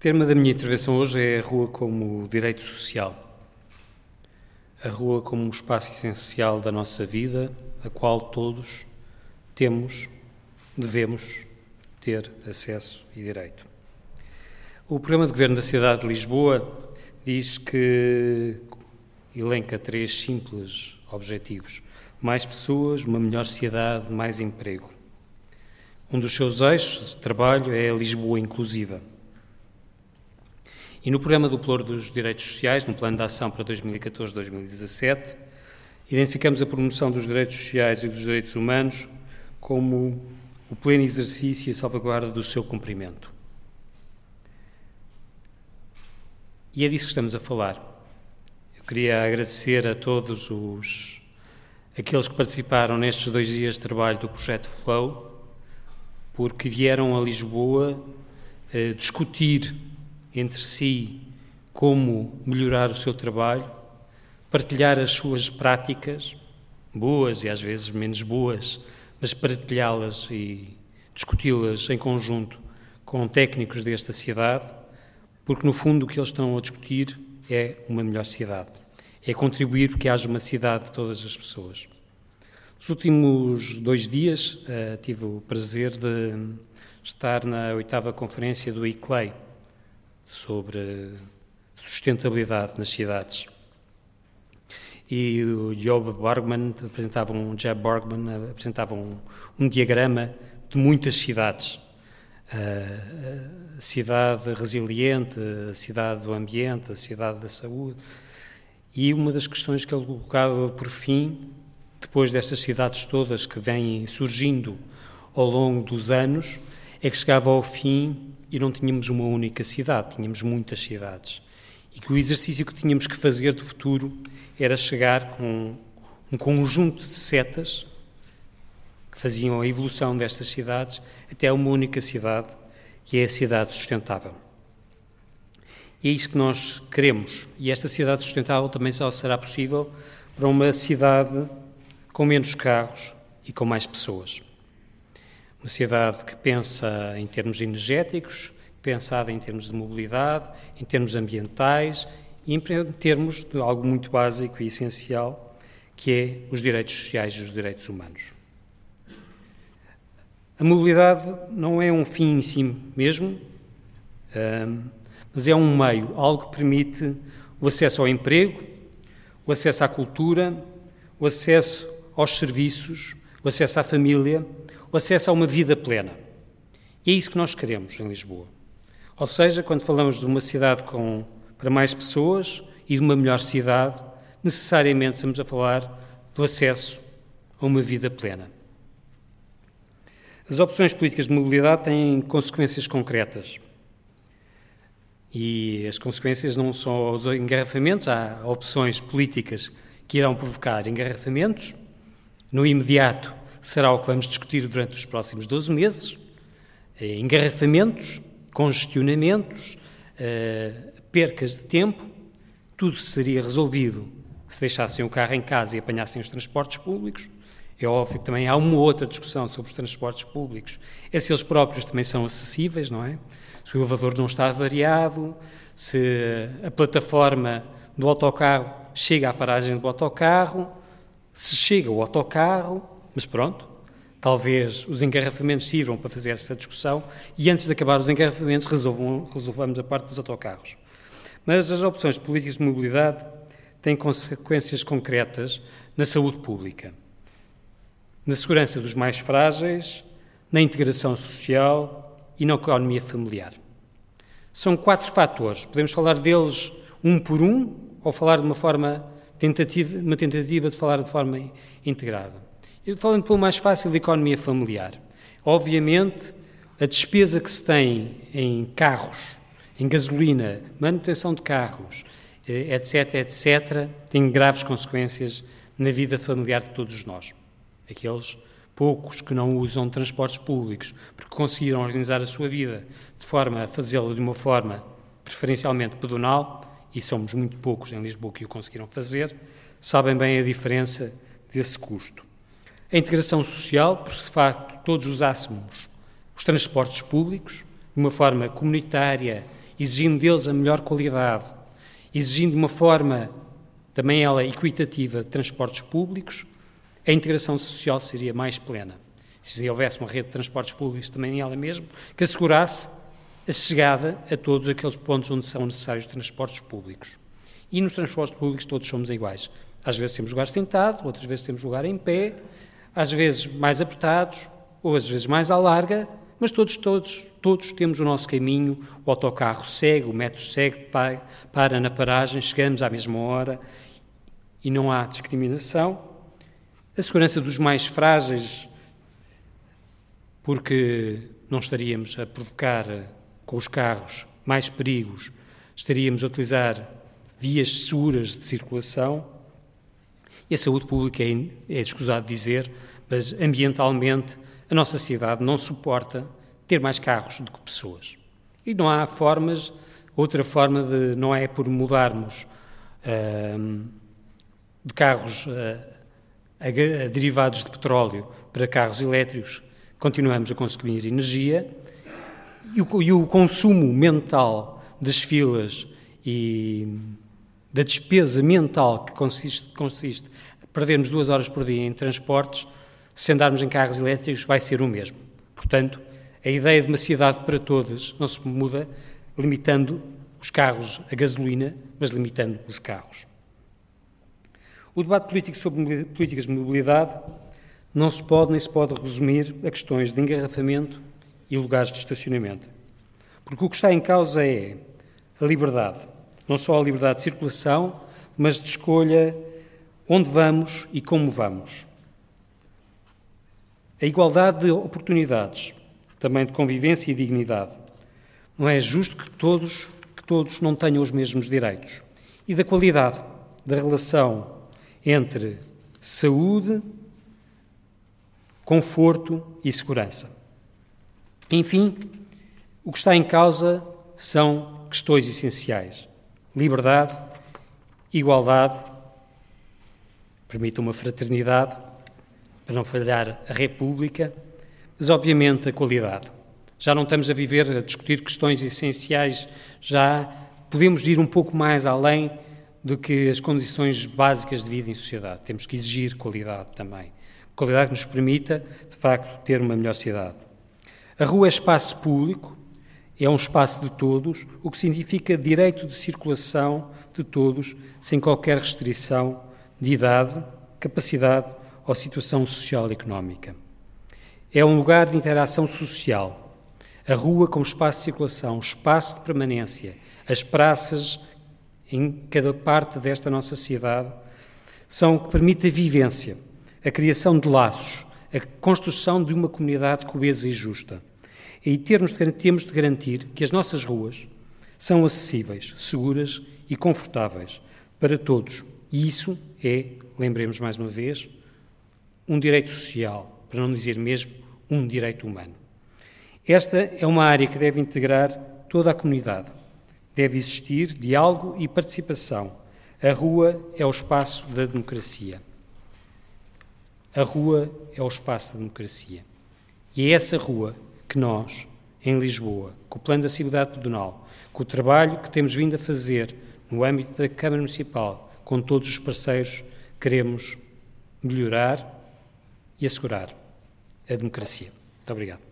tema da minha intervenção hoje é a rua como direito social. A rua como um espaço essencial da nossa vida, a qual todos temos, devemos ter acesso e direito. O programa de governo da cidade de Lisboa diz que elenca três simples objetivos: mais pessoas, uma melhor cidade, mais emprego. Um dos seus eixos de trabalho é a Lisboa inclusiva. E no programa do Ploro dos Direitos Sociais, no Plano de Ação para 2014-2017, identificamos a promoção dos direitos sociais e dos direitos humanos como o pleno exercício e salvaguarda do seu cumprimento. E é disso que estamos a falar. Eu queria agradecer a todos os aqueles que participaram nestes dois dias de trabalho do projeto Flow, porque vieram a Lisboa eh, discutir entre si como melhorar o seu trabalho, partilhar as suas práticas, boas e às vezes menos boas, mas partilhá-las e discuti-las em conjunto com técnicos desta cidade, porque no fundo o que eles estão a discutir é uma melhor cidade, é contribuir que haja uma cidade de todas as pessoas. Nos últimos dois dias uh, tive o prazer de estar na oitava conferência do ICLEI, sobre sustentabilidade nas cidades. E o Job Borgman apresentava um, Jeb Borgman apresentava um, um diagrama de muitas cidades. A cidade resiliente, a cidade do ambiente, a cidade da saúde. E uma das questões que ele colocava por fim, depois destas cidades todas que vêm surgindo ao longo dos anos, é que chegava ao fim e não tínhamos uma única cidade, tínhamos muitas cidades. E que o exercício que tínhamos que fazer de futuro era chegar com um conjunto de setas que faziam a evolução destas cidades até uma única cidade, que é a cidade sustentável. E é isso que nós queremos. E esta cidade sustentável também só será possível para uma cidade com menos carros e com mais pessoas. Uma cidade que pensa em termos energéticos, pensada em termos de mobilidade, em termos ambientais e em termos de algo muito básico e essencial, que é os direitos sociais e os direitos humanos. A mobilidade não é um fim em si mesmo, mas é um meio, algo que permite o acesso ao emprego, o acesso à cultura, o acesso aos serviços, o acesso à família, o acesso a uma vida plena. E é isso que nós queremos em Lisboa. Ou seja, quando falamos de uma cidade com, para mais pessoas e de uma melhor cidade, necessariamente estamos a falar do acesso a uma vida plena. As opções políticas de mobilidade têm consequências concretas. E as consequências não são os engarrafamentos, há opções políticas que irão provocar engarrafamentos. No imediato, será o que vamos discutir durante os próximos 12 meses. Eh, engarrafamentos, congestionamentos, eh, percas de tempo, tudo seria resolvido se deixassem o carro em casa e apanhassem os transportes públicos. É óbvio que também há uma outra discussão sobre os transportes públicos. É se eles próprios também são acessíveis, não é? Se o elevador não está variado, se a plataforma do autocarro chega à paragem do autocarro, se chega o autocarro, mas pronto, talvez os engarrafamentos sirvam para fazer essa discussão e antes de acabar os engarrafamentos resolvam, resolvamos a parte dos autocarros. Mas as opções políticas de mobilidade têm consequências concretas na saúde pública, na segurança dos mais frágeis, na integração social e na economia familiar. São quatro fatores. Podemos falar deles um por um ou falar de uma forma tentativa, uma tentativa de falar de forma integrada. Falando pelo mais fácil, economia familiar. Obviamente, a despesa que se tem em carros, em gasolina, manutenção de carros, etc., eh, etc., tem graves consequências na vida familiar de todos nós. Aqueles poucos que não usam transportes públicos, porque conseguiram organizar a sua vida de forma a fazê-lo de uma forma preferencialmente pedonal, e somos muito poucos em Lisboa que o conseguiram fazer, sabem bem a diferença desse custo. A integração social, por de facto todos usássemos os transportes públicos de uma forma comunitária exigindo deles a melhor qualidade, exigindo de uma forma também ela equitativa de transportes públicos, a integração social seria mais plena. Se houvesse uma rede de transportes públicos também ela mesmo, que assegurasse a chegada a todos aqueles pontos onde são necessários transportes públicos. E nos transportes públicos todos somos iguais. Às vezes temos lugar sentado, outras vezes temos lugar em pé, às vezes mais apertados, ou às vezes mais à larga, mas todos, todos, todos temos o nosso caminho, o autocarro segue, o metro segue, para na paragem, chegamos à mesma hora e não há discriminação. A segurança dos mais frágeis, porque não estaríamos a provocar com os carros mais perigos, estaríamos a utilizar vias seguras de circulação. E a saúde pública é, é escusado dizer, mas ambientalmente a nossa cidade não suporta ter mais carros do que pessoas. E não há formas, outra forma de, não é por mudarmos uh, de carros uh, a, a derivados de petróleo para carros elétricos, continuamos a consumir energia e o, e o consumo mental das filas e da despesa mental que consiste, consiste perdermos duas horas por dia em transportes, se andarmos em carros elétricos, vai ser o mesmo. Portanto, a ideia de uma cidade para todos não se muda limitando os carros a gasolina, mas limitando os carros. O debate político sobre políticas de mobilidade não se pode nem se pode resumir a questões de engarrafamento e lugares de estacionamento. Porque o que está em causa é a liberdade, não só a liberdade de circulação, mas de escolha onde vamos e como vamos. A igualdade de oportunidades, também de convivência e dignidade. Não é justo que todos, que todos não tenham os mesmos direitos. E da qualidade da relação entre saúde, conforto e segurança. Enfim, o que está em causa são questões essenciais: liberdade, igualdade, permita uma fraternidade para não falhar a República, mas obviamente a qualidade. Já não estamos a viver a discutir questões essenciais, já podemos ir um pouco mais além do que as condições básicas de vida em sociedade. Temos que exigir qualidade também. Qualidade que nos permita, de facto, ter uma melhor cidade. A rua é espaço público, é um espaço de todos, o que significa direito de circulação de todos, sem qualquer restrição de idade, capacidade ou situação social e económica. É um lugar de interação social. A rua como espaço de circulação, espaço de permanência, as praças em cada parte desta nossa sociedade são o que permite a vivência, a criação de laços, a construção de uma comunidade coesa e justa. E termos de, temos de garantir que as nossas ruas são acessíveis, seguras e confortáveis para todos. E isso é, lembremos mais uma vez, um direito social, para não dizer mesmo um direito humano. Esta é uma área que deve integrar toda a comunidade. Deve existir diálogo e participação. A rua é o espaço da democracia. A rua é o espaço da democracia. E é essa rua que nós, em Lisboa, com o Plano da Cidade Pedonal, com o trabalho que temos vindo a fazer no âmbito da Câmara Municipal, com todos os parceiros, queremos melhorar e assegurar a democracia. Muito obrigado.